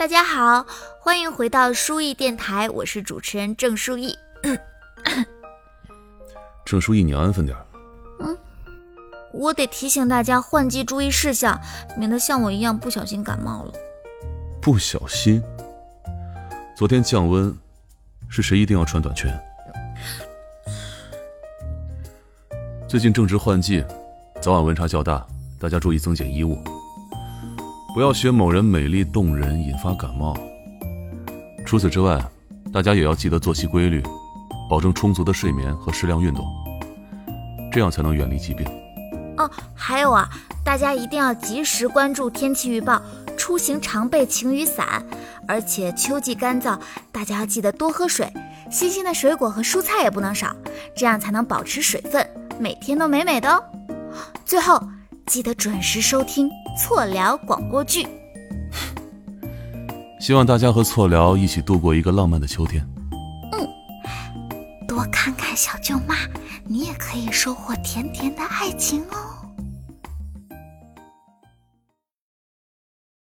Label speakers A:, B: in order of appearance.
A: 大家好，欢迎回到书艺电台，我是主持人郑书艺。
B: 郑书艺，你安分点。
A: 嗯，我得提醒大家换季注意事项，免得像我一样不小心感冒了。
B: 不小心？昨天降温，是谁一定要穿短裙？最近正值换季，早晚温差较大，大家注意增减衣物。不要学某人美丽动人引发感冒。除此之外，大家也要记得作息规律，保证充足的睡眠和适量运动，这样才能远离疾病。
A: 哦，还有啊，大家一定要及时关注天气预报，出行常备晴雨伞。而且秋季干燥，大家要记得多喝水，新鲜的水果和蔬菜也不能少，这样才能保持水分，每天都美美的哦。最后，记得准时收听。错聊广播剧，
B: 希望大家和错聊一起度过一个浪漫的秋天。
A: 嗯，多看看小舅妈，你也可以收获甜甜的爱情哦。